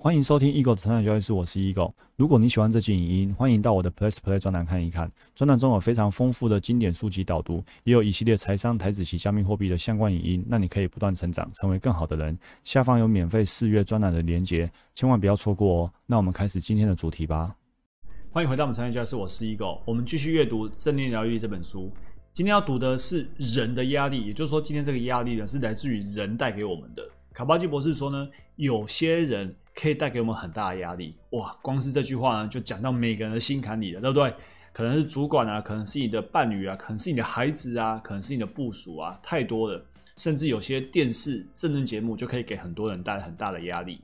欢迎收听 Eagle 的成长交易室，我是 Eagle。如果你喜欢这期影音，欢迎到我的 Plus Play 专栏看一看。专栏中有非常丰富的经典书籍导读，也有一系列财商、台子及加密货币的相关影音，让你可以不断成长，成为更好的人。下方有免费试阅专栏的连结，千万不要错过哦。那我们开始今天的主题吧。欢迎回到我们成长交易室，我是 Eagle。我们继续阅读《正念疗愈》这本书。今天要读的是人的压力，也就是说，今天这个压力呢，是来自于人带给我们的。卡巴基博士说呢，有些人。可以带给我们很大的压力哇！光是这句话呢，就讲到每个人的心坎里了，对不对？可能是主管啊，可能是你的伴侣啊，可能是你的孩子啊，可能是你的部属啊，太多了。甚至有些电视政治节目就可以给很多人带来很大的压力。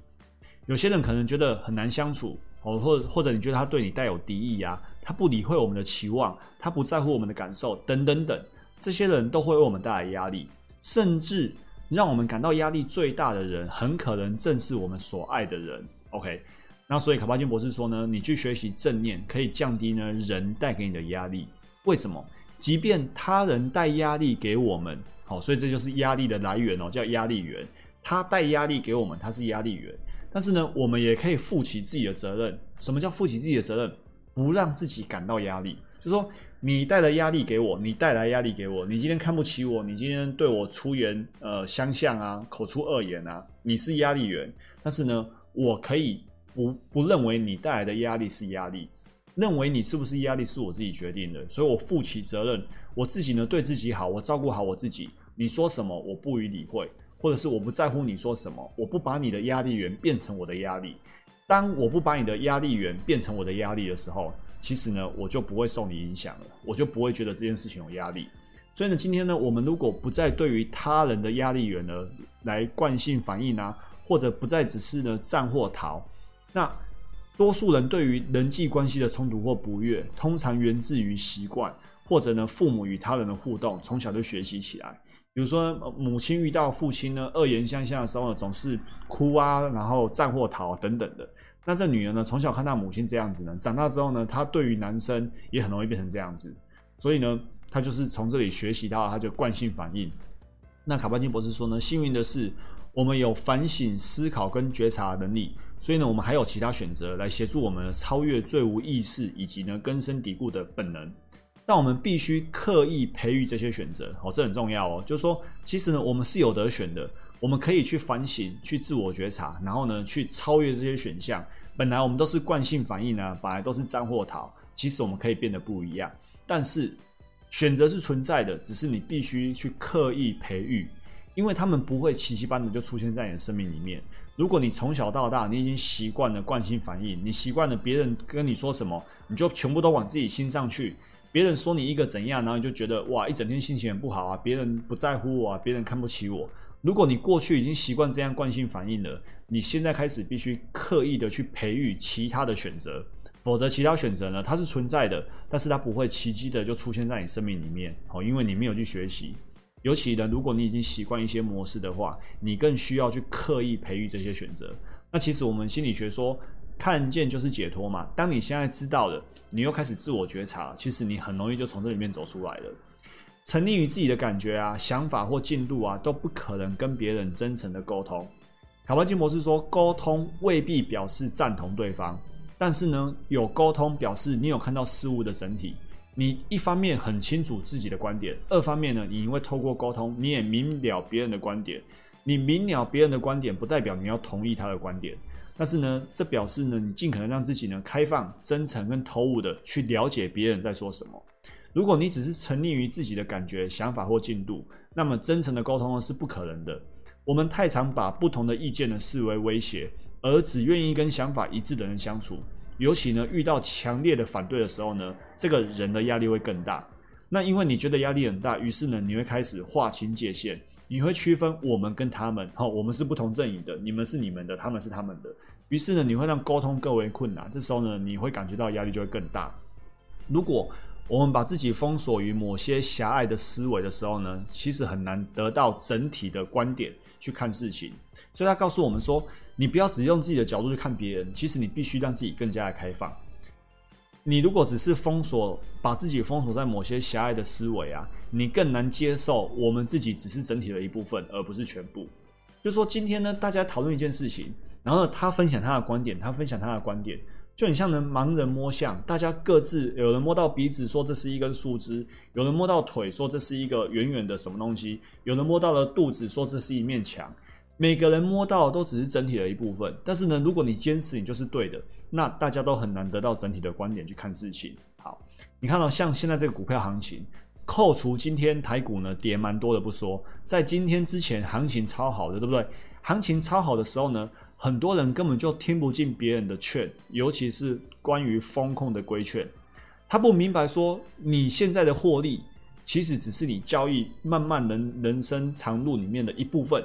有些人可能觉得很难相处哦，或或者你觉得他对你带有敌意啊，他不理会我们的期望，他不在乎我们的感受等等等，这些人都会为我们带来压力，甚至。让我们感到压力最大的人，很可能正是我们所爱的人。OK，那所以卡巴金博士说呢，你去学习正念，可以降低呢人带给你的压力。为什么？即便他人带压力给我们，好，所以这就是压力的来源哦，叫压力源。他带压力给我们，他是压力源。但是呢，我们也可以负起自己的责任。什么叫负起自己的责任？不让自己感到压力，就说。你带来压力给我，你带来压力给我，你今天看不起我，你今天对我出言呃相向啊，口出恶言啊，你是压力源。但是呢，我可以不不认为你带来的压力是压力，认为你是不是压力是我自己决定的，所以我负起责任，我自己呢对自己好，我照顾好我自己。你说什么我不予理会，或者是我不在乎你说什么，我不把你的压力源变成我的压力。当我不把你的压力源变成我的压力的时候。其实呢，我就不会受你影响了，我就不会觉得这件事情有压力。所以呢，今天呢，我们如果不再对于他人的压力源呢来惯性反应啊，或者不再只是呢战或逃，那多数人对于人际关系的冲突或不悦，通常源自于习惯，或者呢父母与他人的互动从小就学习起来。比如说，母亲遇到父亲呢恶言相向的时候呢，总是哭啊，然后战或逃等等的。那这女人呢，从小看到母亲这样子呢，长大之后呢，她对于男生也很容易变成这样子，所以呢，她就是从这里学习到，她就惯性反应。那卡巴金博士说呢，幸运的是，我们有反省、思考跟觉察能力，所以呢，我们还有其他选择来协助我们超越最无意识以及呢根深蒂固的本能。但我们必须刻意培育这些选择，哦，这很重要哦。就是说，其实呢，我们是有得选的。我们可以去反省、去自我觉察，然后呢，去超越这些选项。本来我们都是惯性反应呢，本来都是脏或逃。其实我们可以变得不一样。但是选择是存在的，只是你必须去刻意培育，因为他们不会奇迹般的就出现在你的生命里面。如果你从小到大，你已经习惯了惯性反应，你习惯了别人跟你说什么，你就全部都往自己心上去。别人说你一个怎样，然后你就觉得哇，一整天心情很不好啊，别人不在乎我啊，别人看不起我。如果你过去已经习惯这样惯性反应了，你现在开始必须刻意的去培育其他的选择，否则其他选择呢，它是存在的，但是它不会奇迹的就出现在你生命里面，哦，因为你没有去学习。尤其呢，如果你已经习惯一些模式的话，你更需要去刻意培育这些选择。那其实我们心理学说，看见就是解脱嘛。当你现在知道了，你又开始自我觉察，其实你很容易就从这里面走出来了。沉溺于自己的感觉啊、想法或进度啊，都不可能跟别人真诚的沟通。卡巴金博士说，沟通未必表示赞同对方，但是呢，有沟通表示你有看到事物的整体。你一方面很清楚自己的观点，二方面呢，你因为透过沟通，你也明了别人的观点。你明了别人的观点，不代表你要同意他的观点，但是呢，这表示呢，你尽可能让自己呢开放、真诚跟投入的去了解别人在说什么。如果你只是沉溺于自己的感觉、想法或进度，那么真诚的沟通呢是不可能的。我们太常把不同的意见呢视为威胁，而只愿意跟想法一致的人相处。尤其呢遇到强烈的反对的时候呢，这个人的压力会更大。那因为你觉得压力很大，于是呢你会开始划清界限，你会区分我们跟他们。好，我们是不同阵营的，你们是你们的，他们是他们的。于是呢你会让沟通更为困难。这时候呢你会感觉到压力就会更大。如果我们把自己封锁于某些狭隘的思维的时候呢，其实很难得到整体的观点去看事情。所以他告诉我们说，你不要只用自己的角度去看别人，其实你必须让自己更加的开放。你如果只是封锁，把自己封锁在某些狭隘的思维啊，你更难接受我们自己只是整体的一部分，而不是全部。就说今天呢，大家讨论一件事情，然后他分享他的观点，他分享他的观点，就很像能盲人摸象，大家各自有人摸到鼻子说这是一根树枝，有人摸到腿说这是一个远远的什么东西，有人摸到了肚子说这是一面墙，每个人摸到都只是整体的一部分。但是呢，如果你坚持你就是对的，那大家都很难得到整体的观点去看事情。好，你看到像现在这个股票行情。扣除今天台股呢跌蛮多的不说，在今天之前行情超好的，对不对？行情超好的时候呢，很多人根本就听不进别人的劝，尤其是关于风控的规劝，他不明白说你现在的获利其实只是你交易漫漫人人生长路里面的一部分。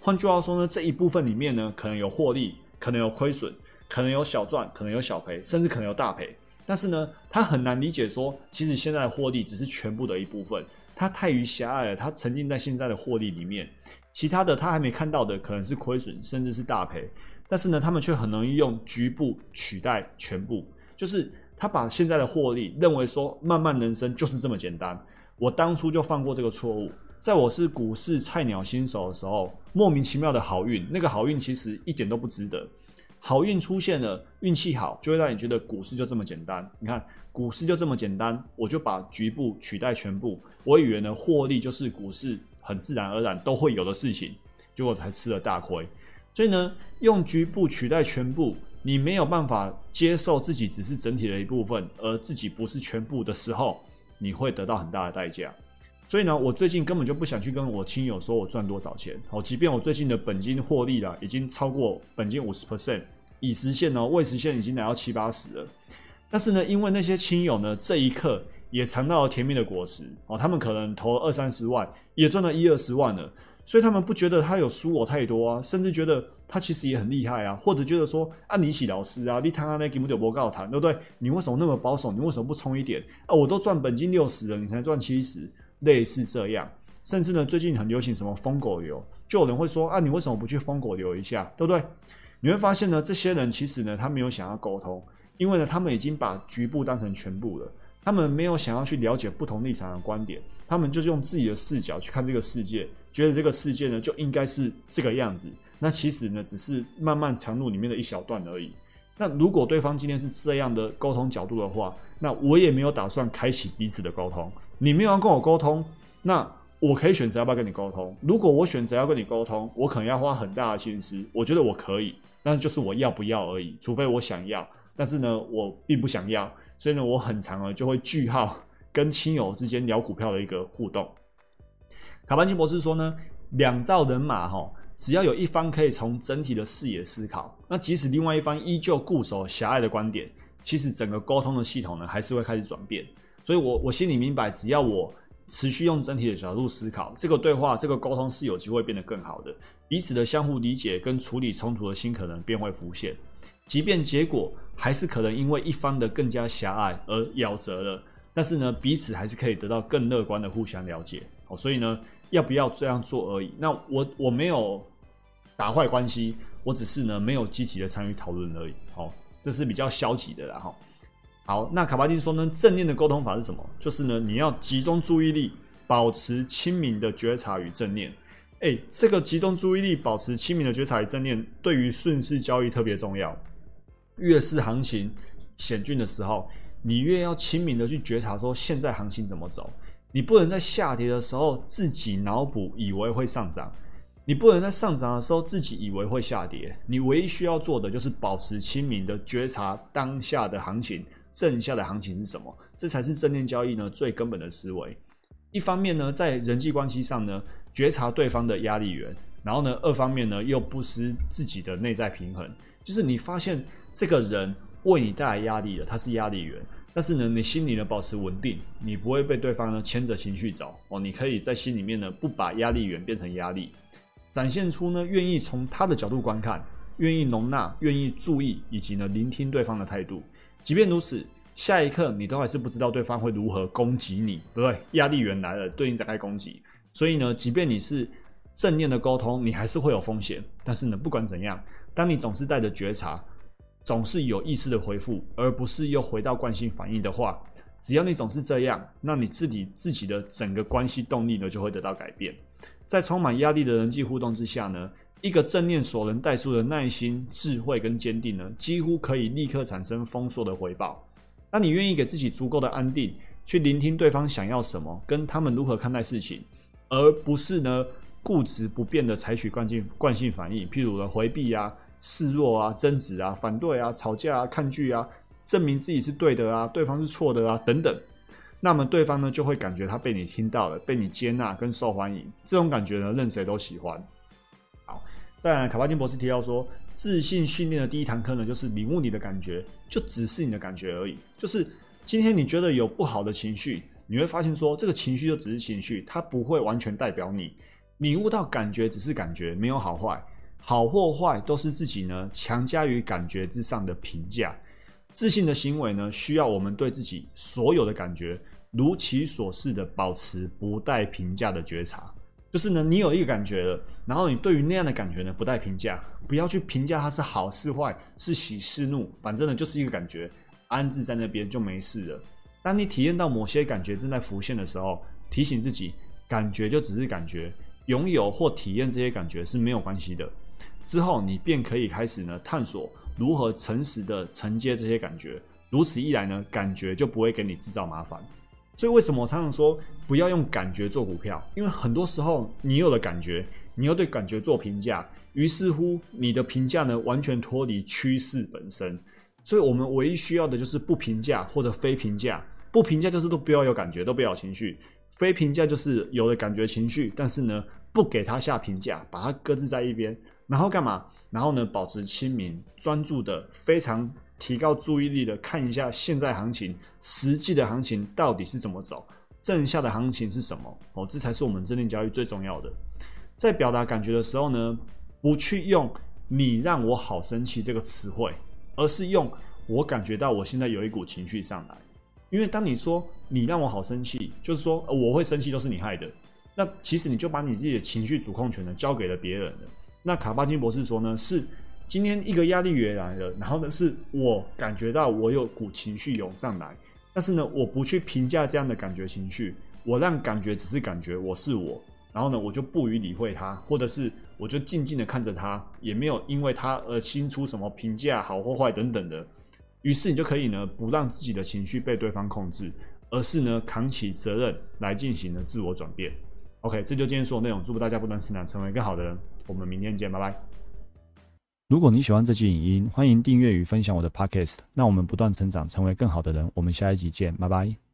换句话说呢，这一部分里面呢，可能有获利，可能有亏损，可能有小赚，可能有小赔，甚至可能有大赔。但是呢，他很难理解说，其实现在的获利只是全部的一部分，他太于狭隘了。他沉浸在现在的获利里面，其他的他还没看到的可能是亏损，甚至是大赔。但是呢，他们却很容易用局部取代全部，就是他把现在的获利认为说，慢慢人生就是这么简单。我当初就犯过这个错误，在我是股市菜鸟新手的时候，莫名其妙的好运，那个好运其实一点都不值得。好运出现了，运气好就会让你觉得股市就这么简单。你看，股市就这么简单，我就把局部取代全部。我以为呢，获利就是股市很自然而然都会有的事情，结果才吃了大亏。所以呢，用局部取代全部，你没有办法接受自己只是整体的一部分，而自己不是全部的时候，你会得到很大的代价。所以呢，我最近根本就不想去跟我亲友说我赚多少钱。好，即便我最近的本金获利了，已经超过本金五十 percent，已实现哦，未实现已经来到七八十了。但是呢，因为那些亲友呢，这一刻也尝到了甜蜜的果实哦，他们可能投了二三十万，也赚了一二十万了，所以他们不觉得他有输我太多啊，甚至觉得他其实也很厉害啊，或者觉得说啊，李喜老师啊，你谈啊那给不丢波告谈，对不对？你为什么那么保守？你为什么不冲一点啊？我都赚本金六十了，你才赚七十。类似这样，甚至呢，最近很流行什么疯狗流，就有人会说啊，你为什么不去疯狗流一下，对不对？你会发现呢，这些人其实呢，他没有想要沟通，因为呢，他们已经把局部当成全部了，他们没有想要去了解不同立场的观点，他们就是用自己的视角去看这个世界，觉得这个世界呢就应该是这个样子。那其实呢，只是漫漫长路里面的一小段而已。那如果对方今天是这样的沟通角度的话，那我也没有打算开启彼此的沟通。你没有要跟我沟通，那我可以选择要不要跟你沟通。如果我选择要跟你沟通，我可能要花很大的心思。我觉得我可以，但是就是我要不要而已。除非我想要，但是呢，我并不想要，所以呢，我很长了就会句号跟亲友之间聊股票的一个互动。卡班金博士说呢，两兆人马哈。只要有一方可以从整体的视野思考，那即使另外一方依旧固守狭隘的观点，其实整个沟通的系统呢，还是会开始转变。所以，我我心里明白，只要我持续用整体的角度思考，这个对话、这个沟通是有机会变得更好的。彼此的相互理解跟处理冲突的新可能便会浮现，即便结果还是可能因为一方的更加狭隘而夭折了，但是呢，彼此还是可以得到更乐观的互相了解。哦，所以呢，要不要这样做而已。那我我没有。打坏关系，我只是呢没有积极的参与讨论而已。好，这是比较消极的啦。哈，好，那卡巴金说呢，正念的沟通法是什么？就是呢，你要集中注意力，保持清明的觉察与正念。哎，这个集中注意力，保持清明的觉察与正念，对于顺势交易特别重要。越是行情险峻的时候，你越要清明的去觉察，说现在行情怎么走。你不能在下跌的时候自己脑补，以为会上涨。你不能在上涨的时候自己以为会下跌，你唯一需要做的就是保持清明的觉察当下的行情，正下的行情是什么？这才是正念交易呢最根本的思维。一方面呢，在人际关系上呢，觉察对方的压力源，然后呢，二方面呢，又不失自己的内在平衡。就是你发现这个人为你带来压力的，他是压力源，但是呢，你心里呢保持稳定，你不会被对方呢牵着情绪走哦，你可以在心里面呢不把压力源变成压力。展现出呢，愿意从他的角度观看，愿意容纳，愿意注意，以及呢聆听对方的态度。即便如此，下一刻你都还是不知道对方会如何攻击你，对不对？压力源来了，对应展开攻击。所以呢，即便你是正念的沟通，你还是会有风险。但是呢，不管怎样，当你总是带着觉察，总是有意识的回复，而不是又回到惯性反应的话，只要你总是这样，那你自己自己的整个关系动力呢，就会得到改变。在充满压力的人际互动之下呢，一个正念所能带出的耐心、智慧跟坚定呢，几乎可以立刻产生丰硕的回报。当你愿意给自己足够的安定，去聆听对方想要什么，跟他们如何看待事情，而不是呢固执不变的采取惯性惯性反应，譬如呢回避啊、示弱啊、争执啊、反对啊、吵架啊、抗拒啊、证明自己是对的啊、对方是错的啊等等。那么对方呢就会感觉他被你听到了，被你接纳跟受欢迎，这种感觉呢任谁都喜欢。好，当然卡巴金博士提到说，自信训练的第一堂课呢就是领悟你的感觉，就只是你的感觉而已。就是今天你觉得有不好的情绪，你会发现说这个情绪就只是情绪，它不会完全代表你。领悟到感觉只是感觉，没有好坏，好或坏都是自己呢强加于感觉之上的评价。自信的行为呢，需要我们对自己所有的感觉。如其所示的保持不带评价的觉察，就是呢，你有一个感觉了，然后你对于那样的感觉呢不带评价，不要去评价它是好是坏，是喜是怒，反正呢就是一个感觉，安置在那边就没事了。当你体验到某些感觉正在浮现的时候，提醒自己，感觉就只是感觉，拥有或体验这些感觉是没有关系的。之后你便可以开始呢探索如何诚实的承接这些感觉，如此一来呢，感觉就不会给你制造麻烦。所以为什么我常常说不要用感觉做股票？因为很多时候你有了感觉，你又对感觉做评价，于是乎你的评价呢完全脱离趋势本身。所以我们唯一需要的就是不评价或者非评价。不评价就是都不要有感觉，都不要有情绪；非评价就是有了感觉情绪，但是呢不给他下评价，把它搁置在一边，然后干嘛？然后呢保持清明、专注的，非常。提高注意力的看一下现在行情，实际的行情到底是怎么走，正下的行情是什么？哦，这才是我们正念交易最重要的。在表达感觉的时候呢，不去用“你让我好生气”这个词汇，而是用“我感觉到我现在有一股情绪上来”。因为当你说“你让我好生气”，就是说我会生气都是你害的，那其实你就把你自己的情绪主控权呢交给了别人了。那卡巴金博士说呢是。今天一个压力源来了，然后呢，是我感觉到我有股情绪涌上来，但是呢，我不去评价这样的感觉情绪，我让感觉只是感觉，我是我，然后呢，我就不予理会它，或者是我就静静的看着它，也没有因为它而新出什么评价好或坏等等的，于是你就可以呢，不让自己的情绪被对方控制，而是呢，扛起责任来进行呢自我转变。OK，这就今天所有内容，祝福大家不断成长，成为更好的人。我们明天见，拜拜。如果你喜欢这期影音，欢迎订阅与分享我的 Podcast。那我们不断成长，成为更好的人。我们下一集见，拜拜。